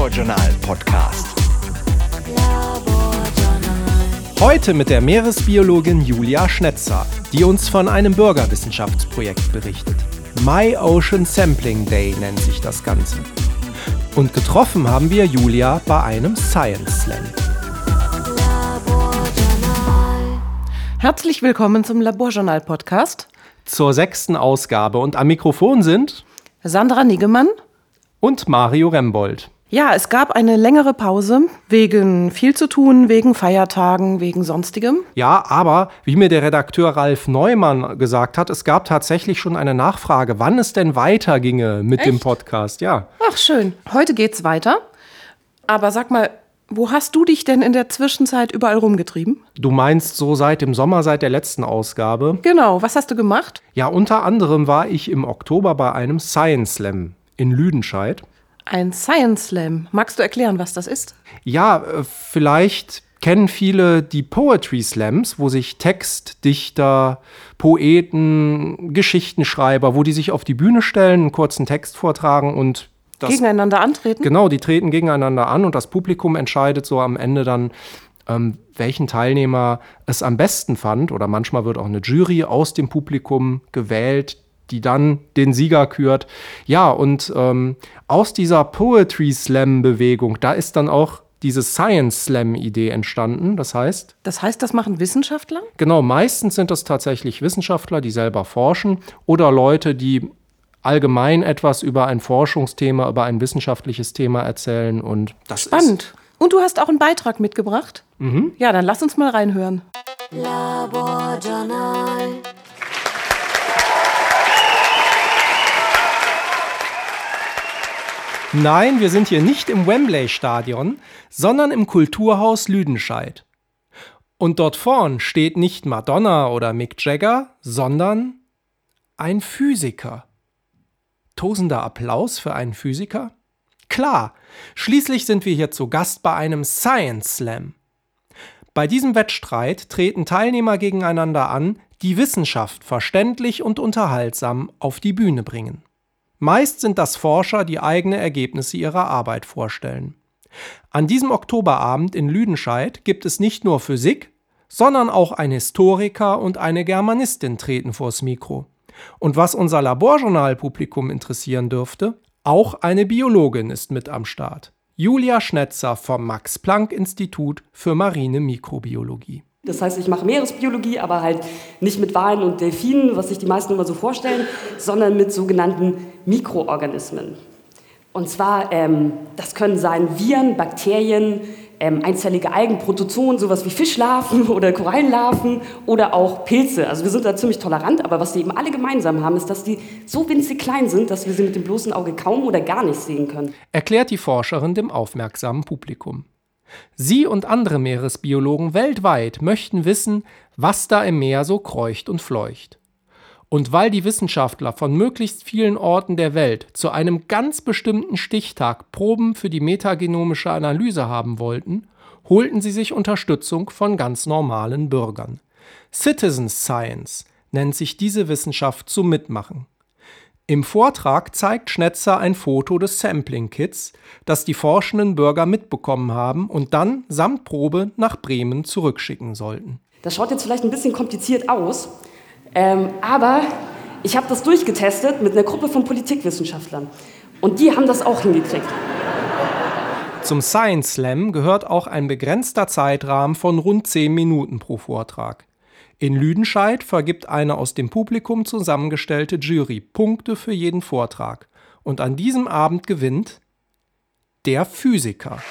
Laborjournal Podcast. Heute mit der Meeresbiologin Julia Schnetzer, die uns von einem Bürgerwissenschaftsprojekt berichtet. My Ocean Sampling Day nennt sich das Ganze. Und getroffen haben wir Julia bei einem Science Slam. Herzlich willkommen zum Laborjournal Podcast. Zur sechsten Ausgabe und am Mikrofon sind Sandra Niggemann und Mario Rembold. Ja, es gab eine längere Pause wegen viel zu tun, wegen Feiertagen, wegen sonstigem. Ja, aber wie mir der Redakteur Ralf Neumann gesagt hat, es gab tatsächlich schon eine Nachfrage, wann es denn weiterginge mit Echt? dem Podcast. Ja. Ach schön. Heute geht's weiter. Aber sag mal, wo hast du dich denn in der Zwischenzeit überall rumgetrieben? Du meinst so seit dem Sommer, seit der letzten Ausgabe? Genau, was hast du gemacht? Ja, unter anderem war ich im Oktober bei einem Science Slam in Lüdenscheid. Ein Science Slam. Magst du erklären, was das ist? Ja, äh, vielleicht kennen viele die Poetry Slams, wo sich Textdichter, Poeten, Geschichtenschreiber, wo die sich auf die Bühne stellen, einen kurzen Text vortragen und das, gegeneinander antreten? Genau, die treten gegeneinander an und das Publikum entscheidet so am Ende dann, ähm, welchen Teilnehmer es am besten fand. Oder manchmal wird auch eine Jury aus dem Publikum gewählt, die dann den Sieger kürt. Ja, und ähm, aus dieser Poetry Slam-Bewegung, da ist dann auch diese Science Slam-Idee entstanden. Das heißt. Das heißt, das machen Wissenschaftler? Genau, meistens sind das tatsächlich Wissenschaftler, die selber forschen oder Leute, die allgemein etwas über ein Forschungsthema, über ein wissenschaftliches Thema erzählen. Und das Spannend. Und du hast auch einen Beitrag mitgebracht? Mhm. Ja, dann lass uns mal reinhören. Laborjournal. Nein, wir sind hier nicht im Wembley-Stadion, sondern im Kulturhaus Lüdenscheid. Und dort vorn steht nicht Madonna oder Mick Jagger, sondern ein Physiker. Tosender Applaus für einen Physiker? Klar, schließlich sind wir hier zu Gast bei einem Science Slam. Bei diesem Wettstreit treten Teilnehmer gegeneinander an, die Wissenschaft verständlich und unterhaltsam auf die Bühne bringen. Meist sind das Forscher, die eigene Ergebnisse ihrer Arbeit vorstellen. An diesem Oktoberabend in Lüdenscheid gibt es nicht nur Physik, sondern auch ein Historiker und eine Germanistin treten vors Mikro. Und was unser Laborjournalpublikum interessieren dürfte, auch eine Biologin ist mit am Start. Julia Schnetzer vom Max Planck Institut für marine Mikrobiologie. Das heißt, ich mache Meeresbiologie, aber halt nicht mit Walen und Delfinen, was sich die meisten immer so vorstellen, sondern mit sogenannten Mikroorganismen. Und zwar, ähm, das können sein Viren, Bakterien, ähm, einzellige Algen, Protozoen, sowas wie Fischlarven oder Korallenlarven oder auch Pilze. Also wir sind da ziemlich tolerant, aber was sie eben alle gemeinsam haben, ist, dass die so winzig klein sind, dass wir sie mit dem bloßen Auge kaum oder gar nicht sehen können. Erklärt die Forscherin dem aufmerksamen Publikum. Sie und andere Meeresbiologen weltweit möchten wissen, was da im Meer so kreucht und fleucht. Und weil die Wissenschaftler von möglichst vielen Orten der Welt zu einem ganz bestimmten Stichtag Proben für die metagenomische Analyse haben wollten, holten sie sich Unterstützung von ganz normalen Bürgern. Citizen Science nennt sich diese Wissenschaft zum Mitmachen. Im Vortrag zeigt Schnetzer ein Foto des Sampling-Kits, das die forschenden Bürger mitbekommen haben und dann samt Probe nach Bremen zurückschicken sollten. Das schaut jetzt vielleicht ein bisschen kompliziert aus, ähm, aber ich habe das durchgetestet mit einer Gruppe von Politikwissenschaftlern und die haben das auch hingekriegt. Zum Science Slam gehört auch ein begrenzter Zeitrahmen von rund 10 Minuten pro Vortrag. In Lüdenscheid vergibt eine aus dem Publikum zusammengestellte Jury Punkte für jeden Vortrag. Und an diesem Abend gewinnt der Physiker.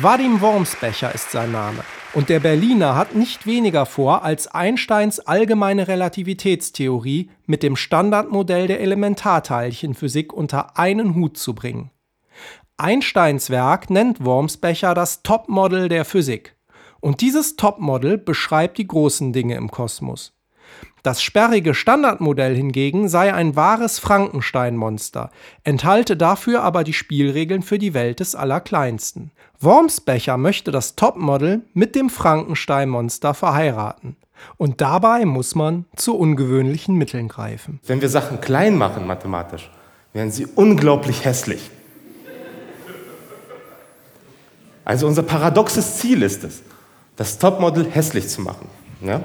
Vadim Wormsbecher ist sein Name. Und der Berliner hat nicht weniger vor, als Einsteins allgemeine Relativitätstheorie mit dem Standardmodell der Elementarteilchenphysik unter einen Hut zu bringen. Einsteins Werk nennt Wormsbecher das Topmodel der Physik. Und dieses Topmodel beschreibt die großen Dinge im Kosmos. Das sperrige Standardmodell hingegen sei ein wahres Frankenstein-Monster, enthalte dafür aber die Spielregeln für die Welt des Allerkleinsten. Wormsbecher möchte das Topmodel mit dem Frankenstein-Monster verheiraten. Und dabei muss man zu ungewöhnlichen Mitteln greifen. Wenn wir Sachen klein machen mathematisch, wären sie unglaublich hässlich. Also unser paradoxes Ziel ist es, das Topmodel hässlich zu machen. Ja?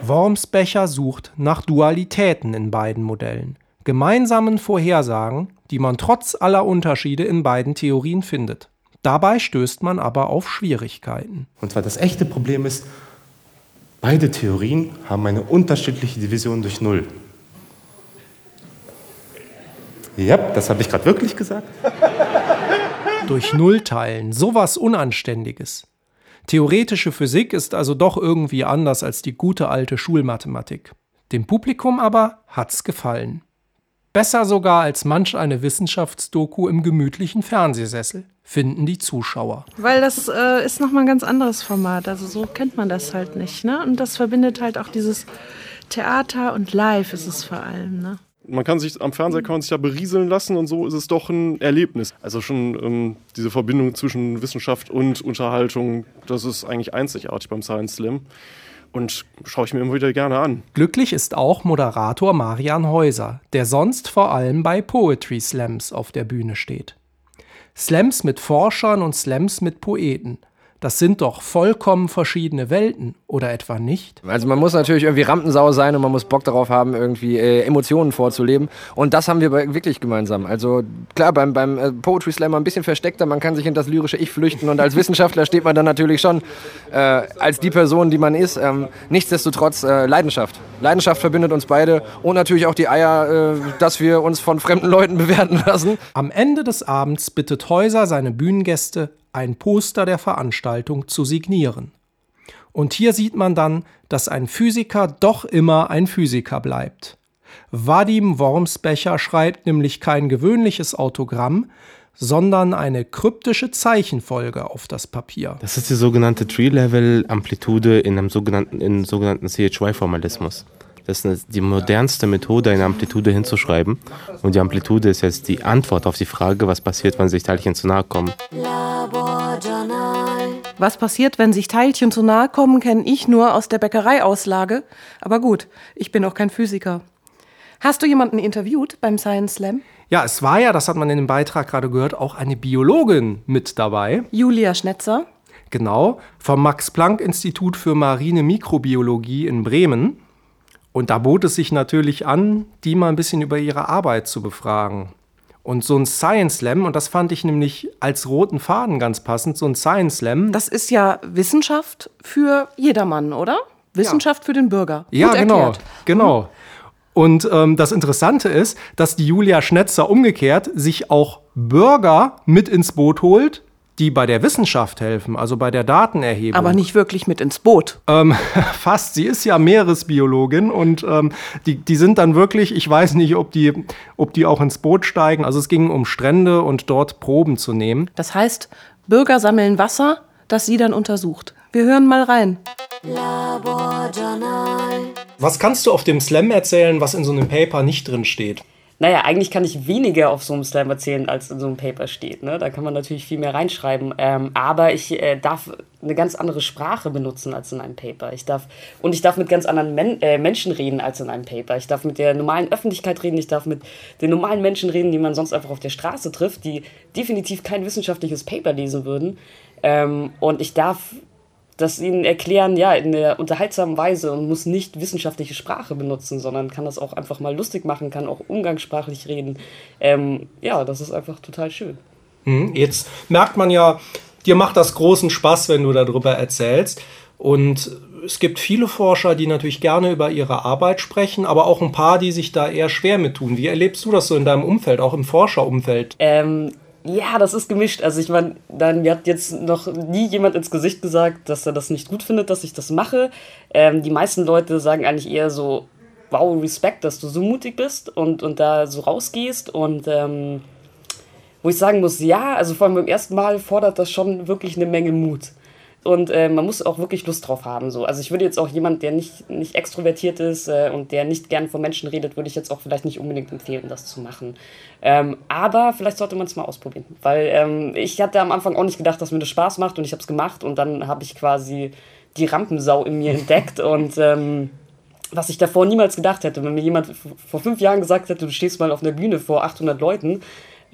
Wormsbecher sucht nach Dualitäten in beiden Modellen, gemeinsamen Vorhersagen, die man trotz aller Unterschiede in beiden Theorien findet. Dabei stößt man aber auf Schwierigkeiten. Und zwar das echte Problem ist, beide Theorien haben eine unterschiedliche Division durch Null. Ja, das habe ich gerade wirklich gesagt. Durch Null teilen, sowas Unanständiges. Theoretische Physik ist also doch irgendwie anders als die gute alte Schulmathematik. Dem Publikum aber hat's gefallen. Besser sogar als manch eine Wissenschaftsdoku im gemütlichen Fernsehsessel, finden die Zuschauer. Weil das äh, ist nochmal ein ganz anderes Format. Also so kennt man das halt nicht. Ne? Und das verbindet halt auch dieses Theater und Live ist es vor allem. Ne? Man kann sich am Fernseher kann man sich ja berieseln lassen und so ist es doch ein Erlebnis. Also schon ähm, diese Verbindung zwischen Wissenschaft und Unterhaltung, das ist eigentlich einzigartig beim Science Slam. Und schaue ich mir immer wieder gerne an. Glücklich ist auch Moderator Marian Häuser, der sonst vor allem bei Poetry Slams auf der Bühne steht. Slams mit Forschern und Slams mit Poeten. Das sind doch vollkommen verschiedene Welten, oder etwa nicht? Also man muss natürlich irgendwie Rampensau sein und man muss Bock darauf haben, irgendwie äh, Emotionen vorzuleben. Und das haben wir wirklich gemeinsam. Also klar, beim, beim äh, Poetry Slammer ein bisschen versteckter, man kann sich in das lyrische Ich flüchten und als Wissenschaftler steht man dann natürlich schon äh, als die Person, die man ist. Ähm, nichtsdestotrotz äh, Leidenschaft. Leidenschaft verbindet uns beide und natürlich auch die Eier, äh, dass wir uns von fremden Leuten bewerten lassen. Am Ende des Abends bittet Häuser seine Bühnengäste, ein Poster der Veranstaltung zu signieren. Und hier sieht man dann, dass ein Physiker doch immer ein Physiker bleibt. Vadim Wormsbecher schreibt nämlich kein gewöhnliches Autogramm, sondern eine kryptische Zeichenfolge auf das Papier. Das ist die sogenannte Tree-Level-Amplitude in einem sogenannten, in sogenannten CHY-Formalismus. Das ist die modernste Methode, eine Amplitude hinzuschreiben. Und die Amplitude ist jetzt die Antwort auf die Frage, was passiert, wenn sich Teilchen zu nahe kommen. Was passiert, wenn sich Teilchen zu nahe kommen, kenne ich nur aus der Bäckereiauslage. Aber gut, ich bin auch kein Physiker. Hast du jemanden interviewt beim Science Slam? Ja, es war ja, das hat man in dem Beitrag gerade gehört, auch eine Biologin mit dabei. Julia Schnetzer. Genau, vom Max-Planck-Institut für marine Mikrobiologie in Bremen. Und da bot es sich natürlich an, die mal ein bisschen über ihre Arbeit zu befragen. Und so ein Science Slam, und das fand ich nämlich als roten Faden ganz passend, so ein Science Slam. Das ist ja Wissenschaft für jedermann, oder? Wissenschaft ja. für den Bürger. Ja, Gut genau. Erklärt. Genau. Mhm. Und ähm, das Interessante ist, dass die Julia Schnetzer umgekehrt sich auch Bürger mit ins Boot holt, die bei der Wissenschaft helfen, also bei der Datenerhebung. Aber nicht wirklich mit ins Boot. Ähm, fast. Sie ist ja Meeresbiologin und ähm, die, die sind dann wirklich, ich weiß nicht, ob die, ob die auch ins Boot steigen. Also es ging um Strände und dort Proben zu nehmen. Das heißt, Bürger sammeln Wasser, das sie dann untersucht. Wir hören mal rein. Was kannst du auf dem Slam erzählen, was in so einem Paper nicht drin steht? Naja, eigentlich kann ich weniger auf so einem Slam erzählen, als in so einem Paper steht. Ne? Da kann man natürlich viel mehr reinschreiben. Ähm, aber ich äh, darf eine ganz andere Sprache benutzen als in einem Paper. Ich darf, und ich darf mit ganz anderen Men äh, Menschen reden als in einem Paper. Ich darf mit der normalen Öffentlichkeit reden, ich darf mit den normalen Menschen reden, die man sonst einfach auf der Straße trifft, die definitiv kein wissenschaftliches Paper lesen würden. Ähm, und ich darf das ihnen erklären, ja, in der unterhaltsamen Weise und muss nicht wissenschaftliche Sprache benutzen, sondern kann das auch einfach mal lustig machen, kann auch umgangssprachlich reden. Ähm, ja, das ist einfach total schön. Hm, jetzt merkt man ja, dir macht das großen Spaß, wenn du darüber erzählst. Und es gibt viele Forscher, die natürlich gerne über ihre Arbeit sprechen, aber auch ein paar, die sich da eher schwer mit tun. Wie erlebst du das so in deinem Umfeld, auch im Forscherumfeld? Ähm, ja, das ist gemischt. Also ich meine, dann mir hat jetzt noch nie jemand ins Gesicht gesagt, dass er das nicht gut findet, dass ich das mache. Ähm, die meisten Leute sagen eigentlich eher so, wow, Respekt, dass du so mutig bist und, und da so rausgehst. Und ähm, wo ich sagen muss, ja, also vor allem beim ersten Mal fordert das schon wirklich eine Menge Mut. Und äh, man muss auch wirklich Lust drauf haben. So. Also ich würde jetzt auch jemand, der nicht, nicht extrovertiert ist äh, und der nicht gern vor Menschen redet, würde ich jetzt auch vielleicht nicht unbedingt empfehlen, das zu machen. Ähm, aber vielleicht sollte man es mal ausprobieren. Weil ähm, ich hatte am Anfang auch nicht gedacht, dass mir das Spaß macht und ich habe es gemacht und dann habe ich quasi die Rampensau in mir entdeckt und ähm, was ich davor niemals gedacht hätte. Wenn mir jemand vor fünf Jahren gesagt hätte, du stehst mal auf einer Bühne vor 800 Leuten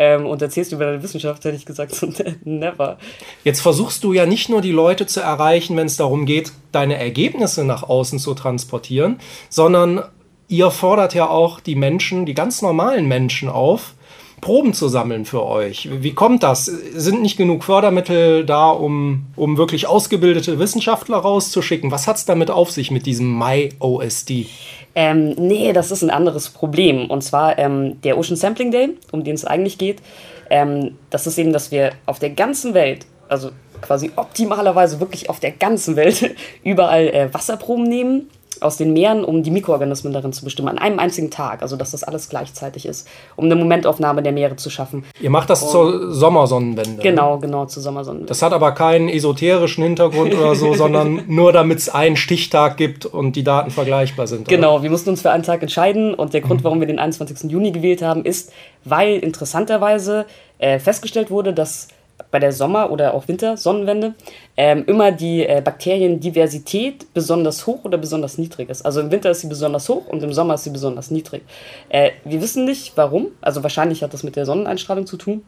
ähm, und erzählst über deine Wissenschaft, hätte ich gesagt, so, never. Jetzt versuchst du ja nicht nur die Leute zu erreichen, wenn es darum geht, deine Ergebnisse nach außen zu transportieren, sondern ihr fordert ja auch die Menschen, die ganz normalen Menschen auf, Proben zu sammeln für euch. Wie kommt das? Sind nicht genug Fördermittel da, um, um wirklich ausgebildete Wissenschaftler rauszuschicken? Was hat es damit auf sich mit diesem MyOSD? Ähm, nee, das ist ein anderes Problem. Und zwar ähm, der Ocean Sampling Day, um den es eigentlich geht. Ähm, das ist eben, dass wir auf der ganzen Welt, also quasi optimalerweise wirklich auf der ganzen Welt, überall äh, Wasserproben nehmen aus den Meeren, um die Mikroorganismen darin zu bestimmen, an einem einzigen Tag, also dass das alles gleichzeitig ist, um eine Momentaufnahme der Meere zu schaffen. Ihr macht das Und zur Sommersonnenwende. Ne? Genau, ne? genau, zur Sommersonnenwende. Das hat aber keinen esoterischen Hintergrund oder so, sondern nur damit es einen Stichtag gibt und die Daten vergleichbar sind. Genau, oder? wir mussten uns für einen Tag entscheiden und der Grund, mhm. warum wir den 21. Juni gewählt haben, ist, weil interessanterweise äh, festgestellt wurde, dass bei der Sommer- oder auch Wintersonnenwende ähm, immer die äh, Bakteriendiversität besonders hoch oder besonders niedrig ist. Also im Winter ist sie besonders hoch und im Sommer ist sie besonders niedrig. Äh, wir wissen nicht warum, also wahrscheinlich hat das mit der Sonneneinstrahlung zu tun.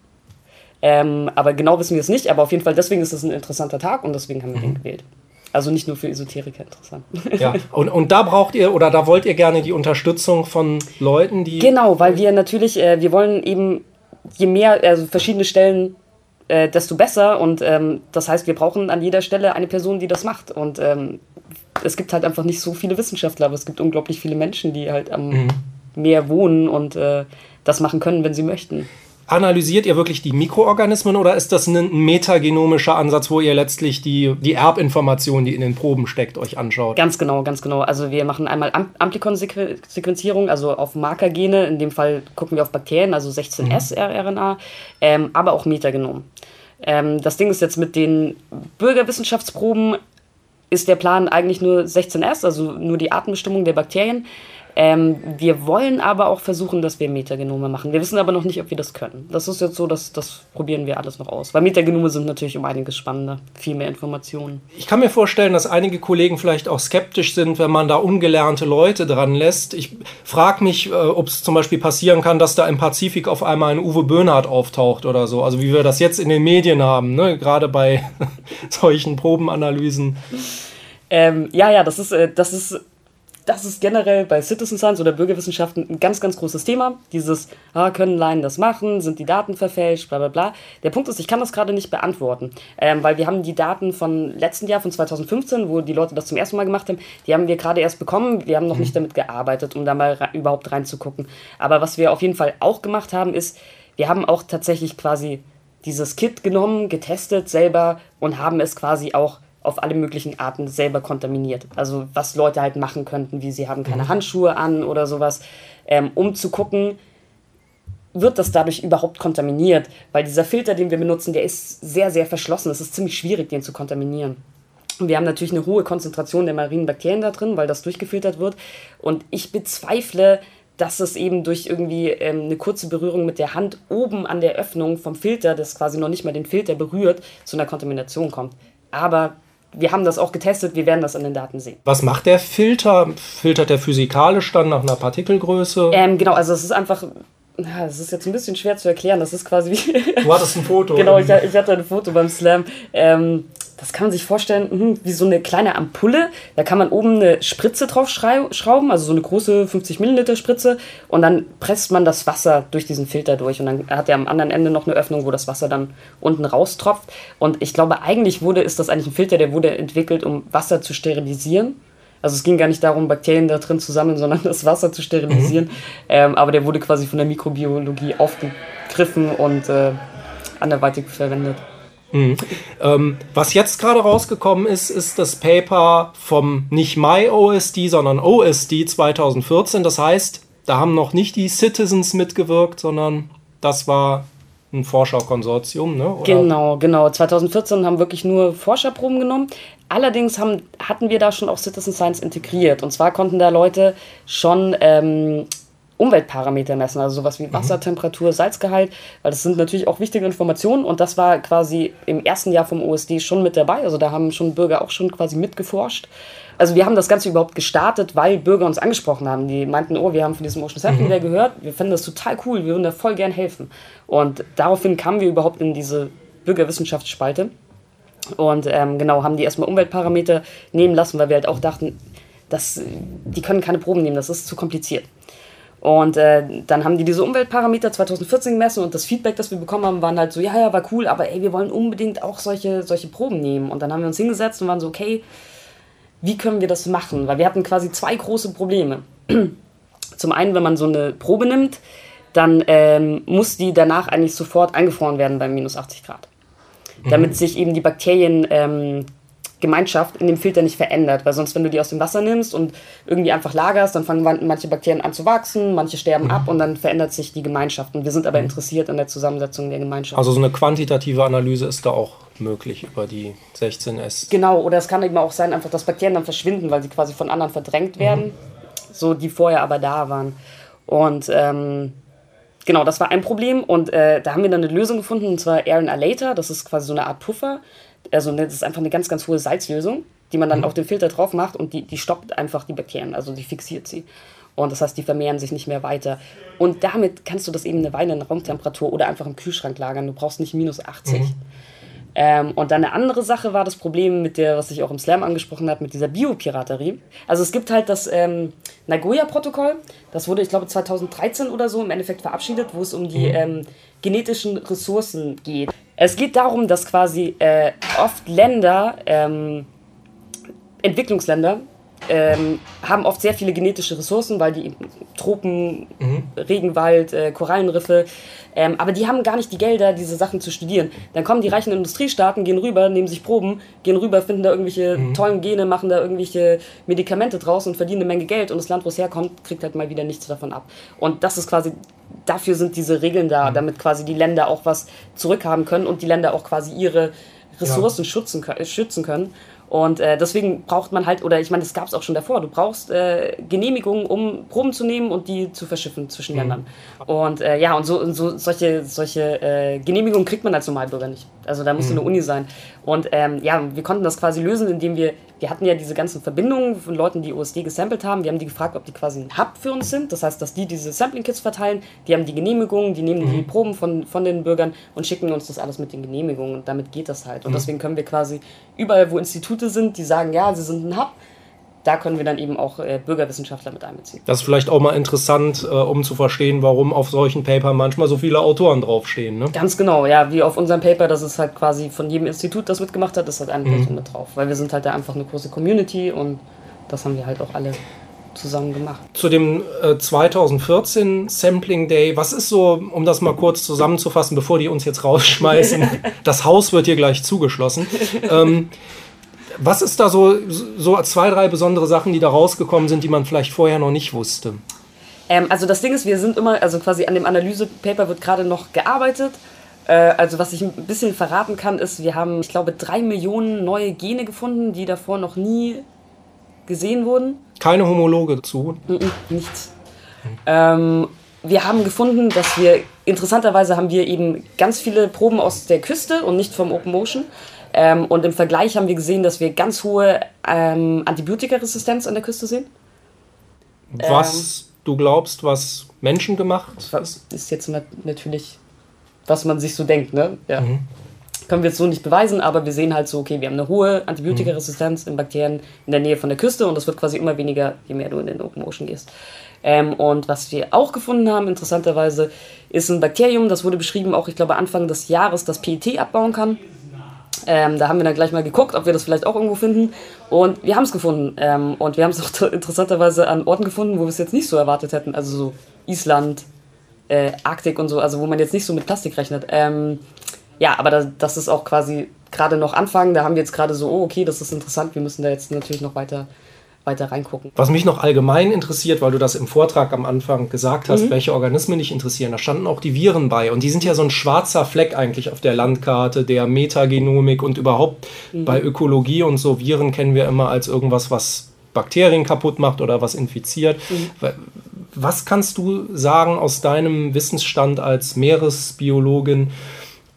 Ähm, aber genau wissen wir es nicht, aber auf jeden Fall deswegen ist es ein interessanter Tag und deswegen haben wir mhm. den gewählt. Also nicht nur für Esoteriker interessant. Ja, und, und da braucht ihr oder da wollt ihr gerne die Unterstützung von Leuten, die. Genau, weil wir natürlich, äh, wir wollen eben je mehr, also verschiedene Stellen äh, desto besser. Und ähm, das heißt, wir brauchen an jeder Stelle eine Person, die das macht. Und ähm, es gibt halt einfach nicht so viele Wissenschaftler, aber es gibt unglaublich viele Menschen, die halt am mhm. Meer wohnen und äh, das machen können, wenn sie möchten analysiert ihr wirklich die Mikroorganismen oder ist das ein metagenomischer Ansatz, wo ihr letztlich die, die Erbinformation, die in den Proben steckt, euch anschaut? Ganz genau, ganz genau. Also wir machen einmal Amplikon-Sequenzierung, also auf Markergene. In dem Fall gucken wir auf Bakterien, also 16S-RNA, mhm. ähm, aber auch Metagenom. Ähm, das Ding ist jetzt mit den Bürgerwissenschaftsproben ist der Plan eigentlich nur 16S, also nur die Artenbestimmung der Bakterien. Ähm, wir wollen aber auch versuchen, dass wir Metagenome machen. Wir wissen aber noch nicht, ob wir das können. Das ist jetzt so, dass das probieren wir alles noch aus. Weil Metagenome sind natürlich um einiges spannender, viel mehr Informationen. Ich kann mir vorstellen, dass einige Kollegen vielleicht auch skeptisch sind, wenn man da ungelernte Leute dran lässt. Ich frage mich, äh, ob es zum Beispiel passieren kann, dass da im Pazifik auf einmal ein Uwe Böhnhardt auftaucht oder so. Also wie wir das jetzt in den Medien haben, ne? gerade bei solchen Probenanalysen. Ähm, ja, ja, das ist, äh, das ist das ist generell bei Citizen Science oder Bürgerwissenschaften ein ganz, ganz großes Thema. Dieses, ah, können Laien das machen, sind die Daten verfälscht, bla bla bla. Der Punkt ist, ich kann das gerade nicht beantworten, ähm, weil wir haben die Daten von letzten Jahr, von 2015, wo die Leute das zum ersten Mal gemacht haben, die haben wir gerade erst bekommen. Wir haben noch mhm. nicht damit gearbeitet, um da mal überhaupt reinzugucken. Aber was wir auf jeden Fall auch gemacht haben, ist, wir haben auch tatsächlich quasi dieses Kit genommen, getestet selber und haben es quasi auch auf alle möglichen Arten selber kontaminiert. Also was Leute halt machen könnten, wie sie haben keine mhm. Handschuhe an oder sowas, ähm, um zu gucken, wird das dadurch überhaupt kontaminiert? Weil dieser Filter, den wir benutzen, der ist sehr, sehr verschlossen. Es ist ziemlich schwierig, den zu kontaminieren. Und wir haben natürlich eine hohe Konzentration der marinen Bakterien da drin, weil das durchgefiltert wird. Und ich bezweifle, dass es eben durch irgendwie ähm, eine kurze Berührung mit der Hand oben an der Öffnung vom Filter, das quasi noch nicht mal den Filter berührt, zu einer Kontamination kommt. Aber wir haben das auch getestet, wir werden das an den Daten sehen. Was macht der Filter? Filtert der physikalisch dann nach einer Partikelgröße? Ähm, genau, also es ist einfach das ist jetzt ein bisschen schwer zu erklären. Das ist quasi wie. Du hattest ein Foto. genau, ich, ich, hatte ein Foto beim Slam. Ähm, das kann man sich vorstellen mh, wie so eine kleine Ampulle. Da kann man oben eine Spritze drauf schrauben, also so eine große 50 Milliliter Spritze. Und dann presst man das Wasser durch diesen Filter durch. Und dann hat er am anderen Ende noch eine Öffnung, wo das Wasser dann unten raustropft. Und ich glaube, eigentlich wurde, ist das eigentlich ein Filter, der wurde entwickelt, um Wasser zu sterilisieren. Also es ging gar nicht darum, Bakterien da drin zu sammeln, sondern das Wasser zu sterilisieren. Mhm. Ähm, aber der wurde quasi von der Mikrobiologie aufgegriffen und äh, anderweitig verwendet. Mhm. Ähm, was jetzt gerade rausgekommen ist, ist das Paper vom nicht MyOSD, sondern OSD 2014. Das heißt, da haben noch nicht die Citizens mitgewirkt, sondern das war ein Forscherkonsortium, ne? Oder? Genau, genau. 2014 haben wirklich nur Forscherproben genommen. Allerdings haben, hatten wir da schon auch Citizen Science integriert. Und zwar konnten da Leute schon ähm, Umweltparameter messen, also sowas wie Wassertemperatur, Salzgehalt, weil das sind natürlich auch wichtige Informationen und das war quasi im ersten Jahr vom OSD schon mit dabei, also da haben schon Bürger auch schon quasi mitgeforscht. Also wir haben das Ganze überhaupt gestartet, weil Bürger uns angesprochen haben. Die meinten, oh, wir haben von diesem Ocean Sampling Day gehört, wir finden das total cool, wir würden da voll gern helfen. Und daraufhin kamen wir überhaupt in diese Bürgerwissenschaftsspalte und ähm, genau, haben die erstmal Umweltparameter nehmen lassen, weil wir halt auch dachten, das, die können keine Proben nehmen, das ist zu kompliziert. Und äh, dann haben die diese Umweltparameter 2014 gemessen und das Feedback, das wir bekommen haben, waren halt so, ja, ja, war cool, aber ey, wir wollen unbedingt auch solche, solche Proben nehmen. Und dann haben wir uns hingesetzt und waren so, okay, wie können wir das machen? Weil wir hatten quasi zwei große Probleme. Zum einen, wenn man so eine Probe nimmt, dann ähm, muss die danach eigentlich sofort eingefroren werden bei minus 80 Grad. Damit Mhm. sich eben die Bakterien ähm, Gemeinschaft in dem Filter nicht verändert, weil sonst, wenn du die aus dem Wasser nimmst und irgendwie einfach lagerst, dann fangen man- manche Bakterien an zu wachsen, manche sterben Mhm. ab und dann verändert sich die Gemeinschaft. Und wir sind aber interessiert an der Zusammensetzung der Gemeinschaft. Also so eine quantitative Analyse ist da auch möglich über die 16S. Genau, oder es kann eben auch sein, einfach, dass Bakterien dann verschwinden, weil sie quasi von anderen verdrängt werden, so die vorher aber da waren. Und ähm, genau, das war ein Problem und äh, da haben wir dann eine Lösung gefunden, und zwar Aaron Alater, das ist quasi so eine Art Puffer. Also ne, das ist einfach eine ganz, ganz hohe Salzlösung, die man dann auf den Filter drauf macht und die, die stoppt einfach die Bakterien, also die fixiert sie. Und das heißt, die vermehren sich nicht mehr weiter. Und damit kannst du das eben eine Weile in Raumtemperatur oder einfach im Kühlschrank lagern. Du brauchst nicht minus 80. Ähm, und dann eine andere Sache war das Problem mit der, was ich auch im Slam angesprochen habe, mit dieser Biopiraterie. Also es gibt halt das ähm, Nagoya-Protokoll, das wurde, ich glaube, 2013 oder so im Endeffekt verabschiedet, wo es um die ähm, genetischen Ressourcen geht. Es geht darum, dass quasi äh, oft Länder, ähm, Entwicklungsländer, ähm, haben oft sehr viele genetische Ressourcen, weil die Tropen, Regenwald, äh, Korallenriffe, ähm, aber die haben gar nicht die Gelder, diese Sachen zu studieren. Dann kommen die reichen Industriestaaten, gehen rüber, nehmen sich Proben, gehen rüber, finden da irgendwelche tollen Gene, machen da irgendwelche Medikamente draus und verdienen eine Menge Geld und das Land, wo es herkommt, kriegt halt mal wieder nichts davon ab. Und das ist quasi, dafür sind diese Regeln da, damit quasi die Länder auch was zurückhaben können und die Länder auch quasi ihre Ressourcen schützen, kö- schützen können. Und äh, deswegen braucht man halt, oder ich meine, das gab es auch schon davor, du brauchst äh, Genehmigungen, um Proben zu nehmen und die zu verschiffen zwischen Ländern. Und äh, ja, und so, und so solche, solche äh, Genehmigungen kriegt man als Normalbürger nicht. Also da muss eine Uni sein. Und ähm, ja, wir konnten das quasi lösen, indem wir, wir hatten ja diese ganzen Verbindungen von Leuten, die OSD gesampelt haben. Wir haben die gefragt, ob die quasi ein Hub für uns sind. Das heißt, dass die diese Sampling-Kits verteilen, die haben die Genehmigungen, die nehmen die Proben von, von den Bürgern und schicken uns das alles mit den Genehmigungen. Und damit geht das halt. Und deswegen können wir quasi überall, wo Institute sind, die sagen, ja, sie sind ein Hub, da können wir dann eben auch äh, Bürgerwissenschaftler mit einbeziehen. Das ist vielleicht auch mal interessant, äh, um zu verstehen, warum auf solchen Papern manchmal so viele Autoren draufstehen. Ne? Ganz genau, ja, wie auf unserem Paper, das ist halt quasi von jedem Institut, das mitgemacht hat, ist halt eine Person mit drauf. Weil wir sind halt da einfach eine große Community und das haben wir halt auch alle zusammen gemacht. Zu dem äh, 2014 Sampling Day, was ist so, um das mal kurz zusammenzufassen, bevor die uns jetzt rausschmeißen, das Haus wird hier gleich zugeschlossen. Ähm, was ist da so, so zwei, drei besondere Sachen, die da rausgekommen sind, die man vielleicht vorher noch nicht wusste? Ähm, also das Ding ist, wir sind immer, also quasi an dem Analysepaper wird gerade noch gearbeitet. Äh, also was ich ein bisschen verraten kann, ist, wir haben, ich glaube, drei Millionen neue Gene gefunden, die davor noch nie gesehen wurden. Keine Homologe zu. Nichts. Ähm, wir haben gefunden, dass wir, interessanterweise haben wir eben ganz viele Proben aus der Küste und nicht vom Open Ocean. Ähm, und im Vergleich haben wir gesehen, dass wir ganz hohe ähm, Antibiotikaresistenz an der Küste sehen. Was du glaubst, was Menschen gemacht ist? Das ist jetzt nat natürlich, was man sich so denkt, ne? Ja. Können wir jetzt so nicht beweisen, aber wir sehen halt so, okay, wir haben eine hohe Antibiotikaresistenz in Bakterien in der Nähe von der Küste und das wird quasi immer weniger, je mehr du in den Open Ocean gehst. Ähm, und was wir auch gefunden haben, interessanterweise, ist ein Bakterium, das wurde beschrieben, auch ich glaube Anfang des Jahres, das PET abbauen kann. Ähm, da haben wir dann gleich mal geguckt, ob wir das vielleicht auch irgendwo finden. Und wir haben es gefunden. Ähm, und wir haben es auch interessanterweise an Orten gefunden, wo wir es jetzt nicht so erwartet hätten. Also so Island, äh, Arktik und so, also wo man jetzt nicht so mit Plastik rechnet. Ähm, ja, aber das, das ist auch quasi gerade noch Anfang. Da haben wir jetzt gerade so, oh, okay, das ist interessant. Wir müssen da jetzt natürlich noch weiter, weiter reingucken. Was mich noch allgemein interessiert, weil du das im Vortrag am Anfang gesagt hast, welche Organismen dich interessieren, da standen auch die Viren bei. Und die sind ja so ein schwarzer Fleck eigentlich auf der Landkarte der Metagenomik und überhaupt bei Ökologie und so. Viren kennen wir immer als irgendwas, was Bakterien kaputt macht oder was infiziert. Wa- Was kannst du sagen aus deinem Wissensstand als Meeresbiologin?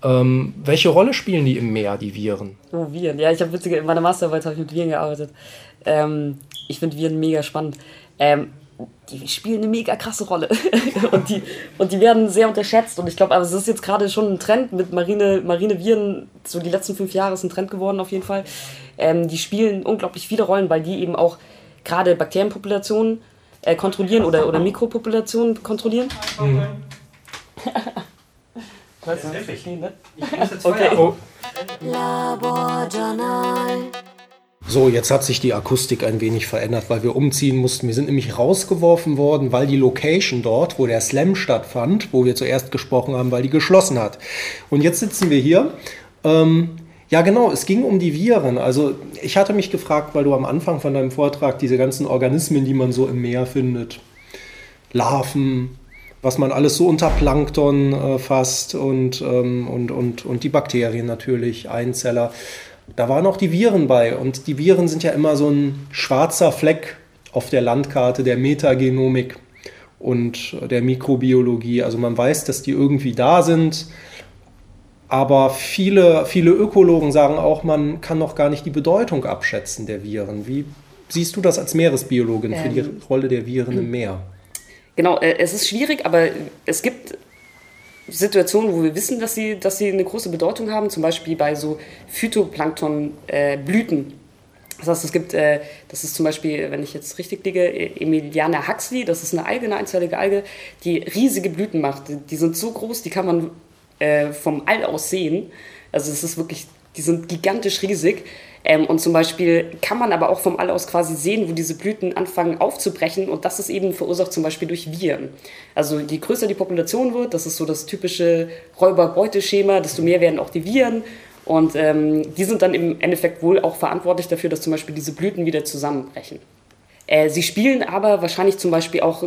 Ähm, welche Rolle spielen die im Meer, die Viren? Oh, Viren. Ja, ich habe witzige, in meiner Masterarbeit habe ich mit Viren gearbeitet. Ähm, ich finde Viren mega spannend. Ähm, die spielen eine mega krasse Rolle. und, die, und die werden sehr unterschätzt. Und ich glaube, aber es ist jetzt gerade schon ein Trend mit Marine, Marine Viren, so die letzten fünf Jahre ist ein Trend geworden auf jeden Fall. Ähm, die spielen unglaublich viele Rollen, weil die eben auch gerade Bakterienpopulationen äh, kontrollieren oder, oder Mikropopulationen kontrollieren. Mhm. Was ist das? Ich muss jetzt okay. Oh. Laborjournal. So, jetzt hat sich die Akustik ein wenig verändert, weil wir umziehen mussten. Wir sind nämlich rausgeworfen worden, weil die Location dort, wo der Slam stattfand, wo wir zuerst gesprochen haben, weil die geschlossen hat. Und jetzt sitzen wir hier. Ähm, ja, genau, es ging um die Viren. Also ich hatte mich gefragt, weil du am Anfang von deinem Vortrag diese ganzen Organismen, die man so im Meer findet, Larven, was man alles so unter Plankton äh, fasst und, ähm, und, und, und die Bakterien natürlich, Einzeller da waren auch die Viren bei. Und die Viren sind ja immer so ein schwarzer Fleck auf der Landkarte der Metagenomik und der Mikrobiologie. Also man weiß, dass die irgendwie da sind. Aber viele, viele Ökologen sagen auch, man kann noch gar nicht die Bedeutung abschätzen der Viren. Wie siehst du das als Meeresbiologin für die ähm. Rolle der Viren im Meer? Genau, äh, es ist schwierig, aber es gibt Situationen, wo wir wissen, dass sie, dass sie eine große Bedeutung haben, zum Beispiel bei so Phytoplanktonblüten. Äh, das heißt, es gibt, äh, das ist zum Beispiel, wenn ich jetzt richtig liege, Emiliana Huxley, das ist eine Alge, eine einzellige Alge, die riesige Blüten macht. Die, die sind so groß, die kann man äh, vom All aus sehen. Also es ist wirklich, die sind gigantisch riesig. Ähm, und zum Beispiel kann man aber auch vom All aus quasi sehen, wo diese Blüten anfangen aufzubrechen und das ist eben verursacht zum Beispiel durch Viren. Also je größer die Population wird, das ist so das typische Räuber-Beuteschema, desto mehr werden auch die Viren und ähm, die sind dann im Endeffekt wohl auch verantwortlich dafür, dass zum Beispiel diese Blüten wieder zusammenbrechen. Äh, sie spielen aber wahrscheinlich zum Beispiel auch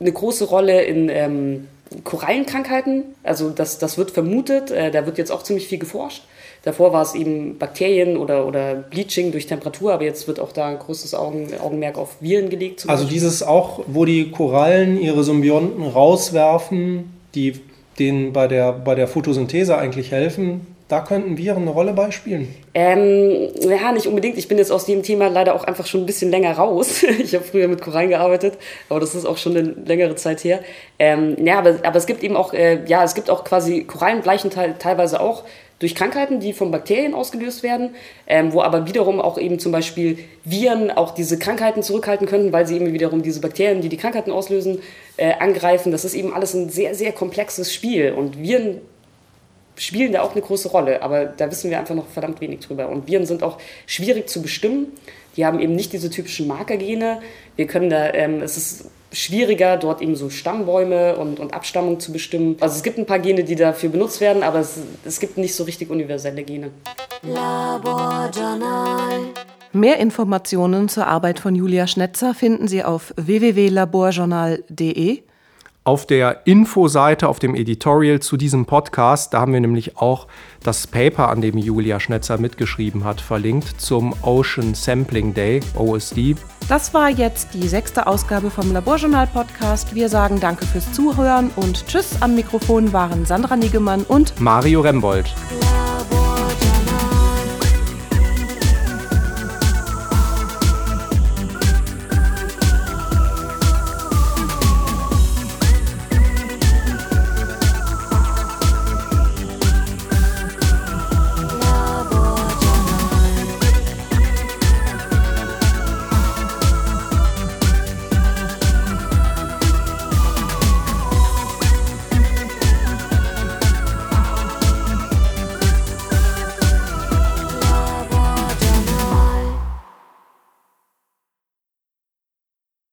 eine große Rolle in ähm, Korallenkrankheiten. Also das, das wird vermutet, äh, da wird jetzt auch ziemlich viel geforscht. Davor war es eben Bakterien oder, oder Bleaching durch Temperatur, aber jetzt wird auch da ein großes Augen, Augenmerk auf Viren gelegt. Also dieses auch, wo die Korallen ihre Symbionten rauswerfen, die denen bei der, bei der Photosynthese eigentlich helfen, da könnten Viren eine Rolle beispielen? Ähm, ja, nicht unbedingt. Ich bin jetzt aus dem Thema leider auch einfach schon ein bisschen länger raus. ich habe früher mit Korallen gearbeitet, aber das ist auch schon eine längere Zeit her. Ähm, ja, aber, aber es gibt eben auch, äh, ja, es gibt auch quasi Korallen bleichen te teilweise auch durch Krankheiten, die von Bakterien ausgelöst werden, ähm, wo aber wiederum auch eben zum Beispiel Viren auch diese Krankheiten zurückhalten könnten, weil sie eben wiederum diese Bakterien, die die Krankheiten auslösen, äh, angreifen. Das ist eben alles ein sehr, sehr komplexes Spiel und Viren spielen da auch eine große Rolle, aber da wissen wir einfach noch verdammt wenig drüber. Und Viren sind auch schwierig zu bestimmen. Die haben eben nicht diese typischen Markergene. Wir können da, ähm, es ist schwieriger, dort eben so Stammbäume und, und Abstammung zu bestimmen. Also es gibt ein paar Gene, die dafür benutzt werden, aber es, es gibt nicht so richtig universelle Gene. Laborjournal. Mehr Informationen zur Arbeit von Julia Schnetzer finden Sie auf www.laborjournal.de auf der Infoseite, auf dem Editorial zu diesem Podcast, da haben wir nämlich auch das Paper, an dem Julia Schnetzer mitgeschrieben hat, verlinkt zum Ocean Sampling Day, OSD. Das war jetzt die sechste Ausgabe vom Laborjournal Podcast. Wir sagen Danke fürs Zuhören und Tschüss. Am Mikrofon waren Sandra Niggemann und Mario Rembold.